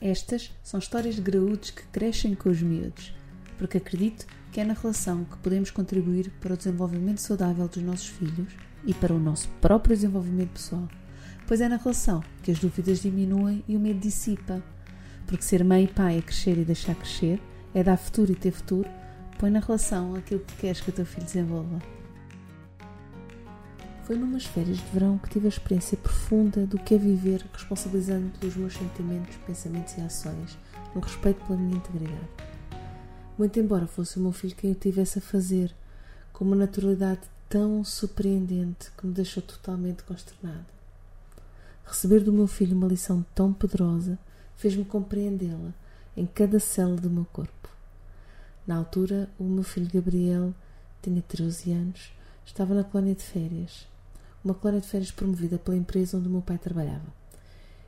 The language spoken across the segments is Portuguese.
Estas são histórias de graúdos que crescem com os miúdos, porque acredito que é na relação que podemos contribuir para o desenvolvimento saudável dos nossos filhos e para o nosso próprio desenvolvimento pessoal. Pois é na relação que as dúvidas diminuem e o medo dissipa. Porque ser mãe e pai é crescer e deixar crescer, é dar futuro e ter futuro, põe na relação aquilo que queres que o teu filho desenvolva. Foi numas férias de verão que tive a experiência profunda do que é viver responsabilizando pelos meus sentimentos, pensamentos e ações, no respeito pela minha integridade. Muito embora fosse o meu filho quem o tivesse a fazer, com uma naturalidade tão surpreendente que me deixou totalmente consternada. Receber do meu filho uma lição tão poderosa fez-me compreendê-la em cada célula do meu corpo. Na altura, o meu filho Gabriel tinha 13 anos, estava na colónia de férias uma colónia de férias promovida pela empresa onde o meu pai trabalhava.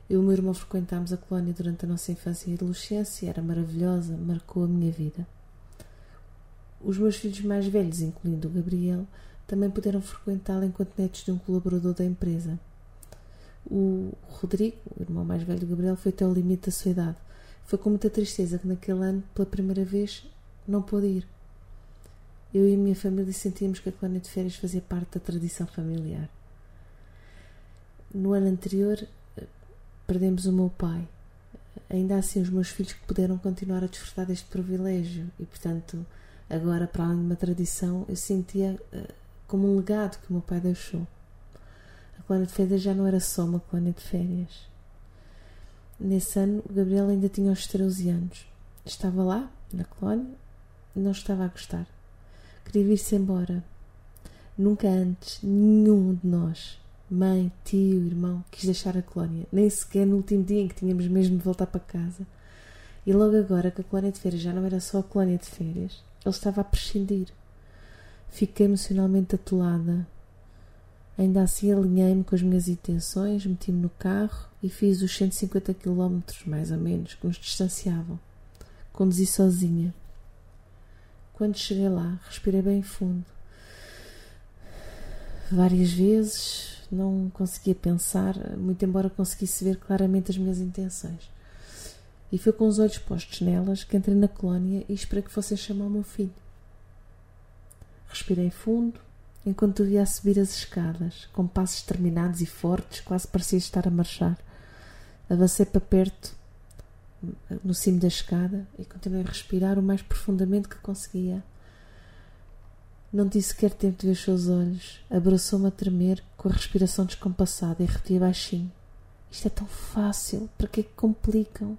Eu e o meu irmão frequentámos a colónia durante a nossa infância e adolescência, era maravilhosa, marcou a minha vida. Os meus filhos mais velhos, incluindo o Gabriel, também puderam frequentá-la enquanto netos de um colaborador da empresa. O Rodrigo, o irmão mais velho do Gabriel, foi até o limite da sua idade. Foi com muita tristeza que naquele ano, pela primeira vez, não pôde ir. Eu e a minha família sentíamos que a colónia de férias fazia parte da tradição familiar. No ano anterior perdemos o meu pai. Ainda assim, os meus filhos puderam continuar a desfrutar deste privilégio e, portanto, agora, para além de uma tradição, eu sentia uh, como um legado que o meu pai deixou. A colónia de férias já não era só uma colónia de férias. Nesse ano, o Gabriel ainda tinha os 13 anos. Estava lá, na colónia, não estava a gostar. Queria vir-se embora. Nunca antes, nenhum de nós mãe, tio, irmão, quis deixar a colónia, nem sequer no último dia em que tínhamos mesmo de voltar para casa. E logo agora que a colónia de férias já não era só a colónia de férias, ele estava a prescindir. Fiquei emocionalmente atolada. Ainda assim alinhei-me com as minhas intenções, meti-me no carro e fiz os 150 km, mais ou menos, que nos distanciavam. Conduzi sozinha. Quando cheguei lá, respirei bem fundo. Várias vezes não conseguia pensar, muito embora conseguisse ver claramente as minhas intenções. E foi com os olhos postos nelas que entrei na colónia e esperei que fossem chamar o meu filho. Respirei fundo enquanto via a subir as escadas, com passos terminados e fortes, quase parecia estar a marchar. Avancei para perto, no cimo da escada, e continuei a respirar o mais profundamente que conseguia. Não disse sequer tempo de ver os seus olhos. Abraçou-me a tremer, com a respiração descompassada, e repetia baixinho: Isto é tão fácil, para que é que complicam?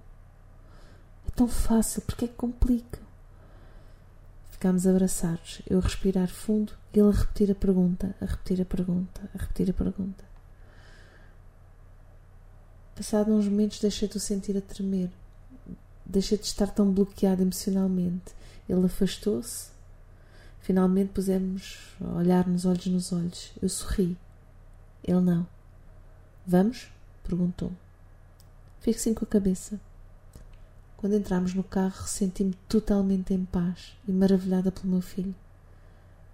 É tão fácil, para que é que complicam? Ficámos abraçados, eu a respirar fundo e ele a repetir a pergunta, a repetir a pergunta, a repetir a pergunta. Passado uns momentos deixei de o sentir a tremer. Deixei de estar tão bloqueado emocionalmente. Ele afastou-se Finalmente pusemos a olhar nos olhos nos olhos. Eu sorri. Ele não. Vamos? perguntou. Fico sim com a cabeça. Quando entramos no carro, senti-me totalmente em paz e maravilhada pelo meu filho.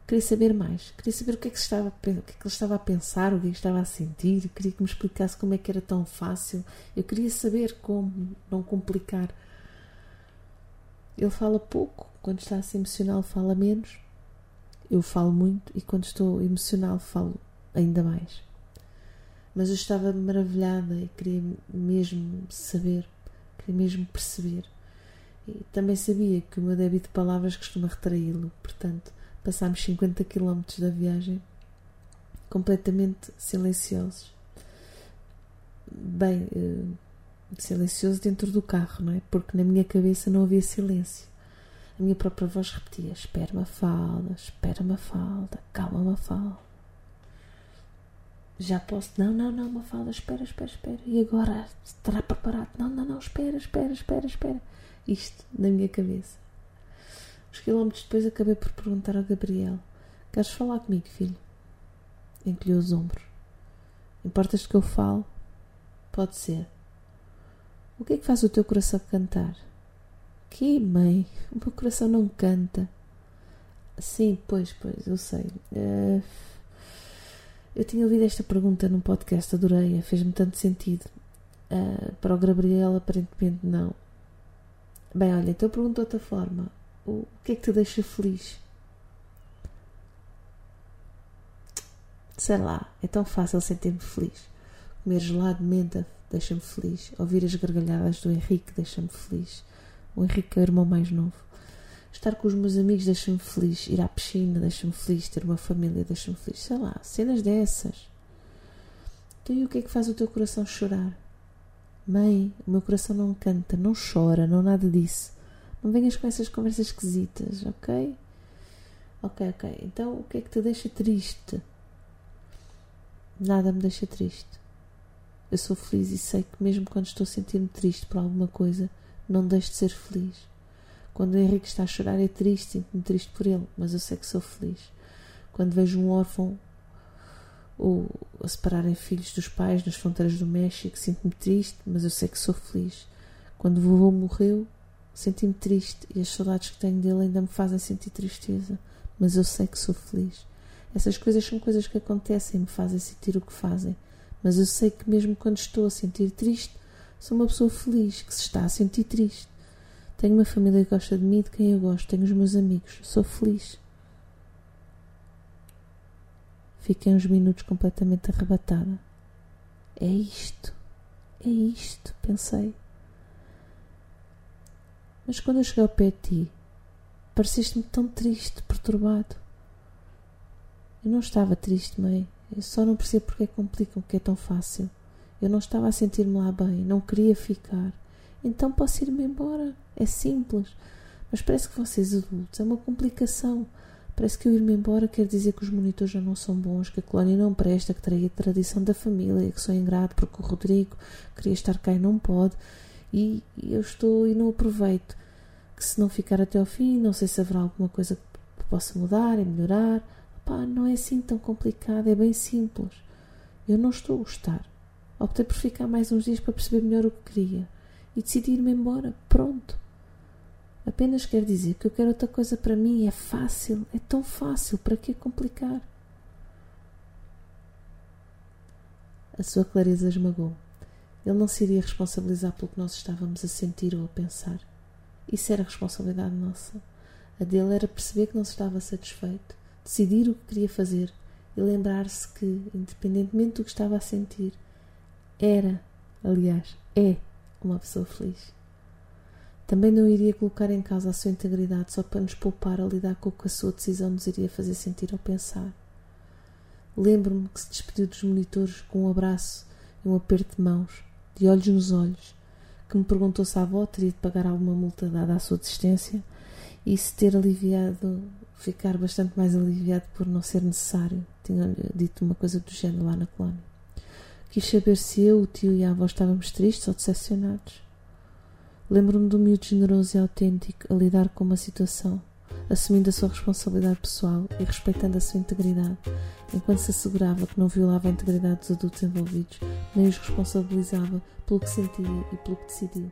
Queria saber mais. Queria saber o que é que, estava, que, é que ele estava a pensar, o que, é que estava a sentir. Queria que me explicasse como é que era tão fácil. Eu queria saber como não complicar. Ele fala pouco. Quando está assim emocional, fala menos eu falo muito e quando estou emocional falo ainda mais. Mas eu estava maravilhada e queria mesmo saber, queria mesmo perceber. E também sabia que o meu débito de palavras costuma retraí-lo, portanto, passámos 50 km da viagem completamente silenciosos. Bem, eh, silencioso dentro do carro, não é? Porque na minha cabeça não havia silêncio. A minha própria voz repetia: Espera, Mafalda, espera, Mafalda, calma, Mafalda. Já posso. Não, não, não, Mafalda, espera, espera, espera. E agora estará preparado? Não, não, não, espera, espera, espera, espera. Isto na minha cabeça. Uns quilómetros depois acabei por perguntar ao Gabriel: Queres falar comigo, filho? Encolheu os ombros. Importas-te que eu falo? Pode ser. O que é que faz o teu coração cantar? Que mãe? O meu coração não canta. Sim, pois, pois, eu sei. Uh, eu tinha ouvido esta pergunta num podcast, adorei-a, fez-me tanto sentido. Uh, para o Gabriel, aparentemente não. Bem, olha, então eu pergunto de outra forma: o que é que te deixa feliz? Sei lá, é tão fácil sentir-me feliz. Comer gelado de menta deixa-me feliz. Ouvir as gargalhadas do Henrique deixa-me feliz. O Henrique é o irmão mais novo. Estar com os meus amigos deixa-me feliz. Ir à piscina deixa-me feliz. Ter uma família deixa-me feliz. Sei lá, cenas dessas. Então e o que é que faz o teu coração chorar? Mãe, o meu coração não canta, não chora, não nada disso. Não venhas com essas conversas esquisitas, ok? Ok, ok. Então o que é que te deixa triste? Nada me deixa triste. Eu sou feliz e sei que mesmo quando estou a sentir-me triste por alguma coisa, não deixo de ser feliz. Quando o Henrique está a chorar é triste, sinto-me triste por ele, mas eu sei que sou feliz. Quando vejo um órfão ou a separarem filhos dos pais nas fronteiras do México, sinto-me triste, mas eu sei que sou feliz. Quando o vovô morreu, senti-me triste e as saudades que tenho dele ainda me fazem sentir tristeza, mas eu sei que sou feliz. Essas coisas são coisas que acontecem e me fazem sentir o que fazem, mas eu sei que mesmo quando estou a sentir triste, sou uma pessoa feliz que se está a sentir triste. Tenho uma família que gosta de mim, de quem eu gosto, tenho os meus amigos, sou feliz. Fiquei uns minutos completamente arrebatada. É isto, é isto, pensei. Mas quando eu cheguei ao pé de ti, pareceste-me tão triste, perturbado. Eu não estava triste, mãe. Eu só não percebo porque é que complicam que é tão fácil. Eu não estava a sentir-me lá bem, não queria ficar. Então posso ir-me embora. É simples. Mas parece que vocês adultos é uma complicação. Parece que eu ir-me embora quer dizer que os monitores já não são bons, que a colónia não presta, que traí a tradição da família, que sou ingrato porque o Rodrigo queria estar cá e não pode, e eu estou e não aproveito. Que se não ficar até ao fim, não sei se haverá alguma coisa que possa mudar e melhorar. Pá, não é assim tão complicado, é bem simples. Eu não estou a gostar. Optei por ficar mais uns dias para perceber melhor o que queria e decidi ir-me embora. Pronto. Apenas quer dizer que eu quero outra coisa para mim. É fácil, é tão fácil. Para que complicar? A sua clareza esmagou. Ele não se iria responsabilizar pelo que nós estávamos a sentir ou a pensar. Isso era responsabilidade nossa. A dele era perceber que não estava satisfeito, decidir o que queria fazer e lembrar-se que, independentemente do que estava a sentir, era, aliás, é uma pessoa feliz. Também não iria colocar em causa a sua integridade só para nos poupar a lidar com o que a sua decisão nos iria fazer sentir ou pensar. Lembro-me que se despediu dos monitores com um abraço e um aperto de mãos, de olhos nos olhos, que me perguntou se a avó teria de pagar alguma multa dada à sua desistência e se ter aliviado, ficar bastante mais aliviado por não ser necessário. Tinha dito uma coisa do género lá na colónia. Quis saber se eu, o tio e a avó estávamos tristes ou decepcionados. Lembro-me do miúdo generoso e autêntico a lidar com uma situação, assumindo a sua responsabilidade pessoal e respeitando a sua integridade, enquanto se assegurava que não violava a integridade dos adultos envolvidos, nem os responsabilizava pelo que sentia e pelo que decidiu.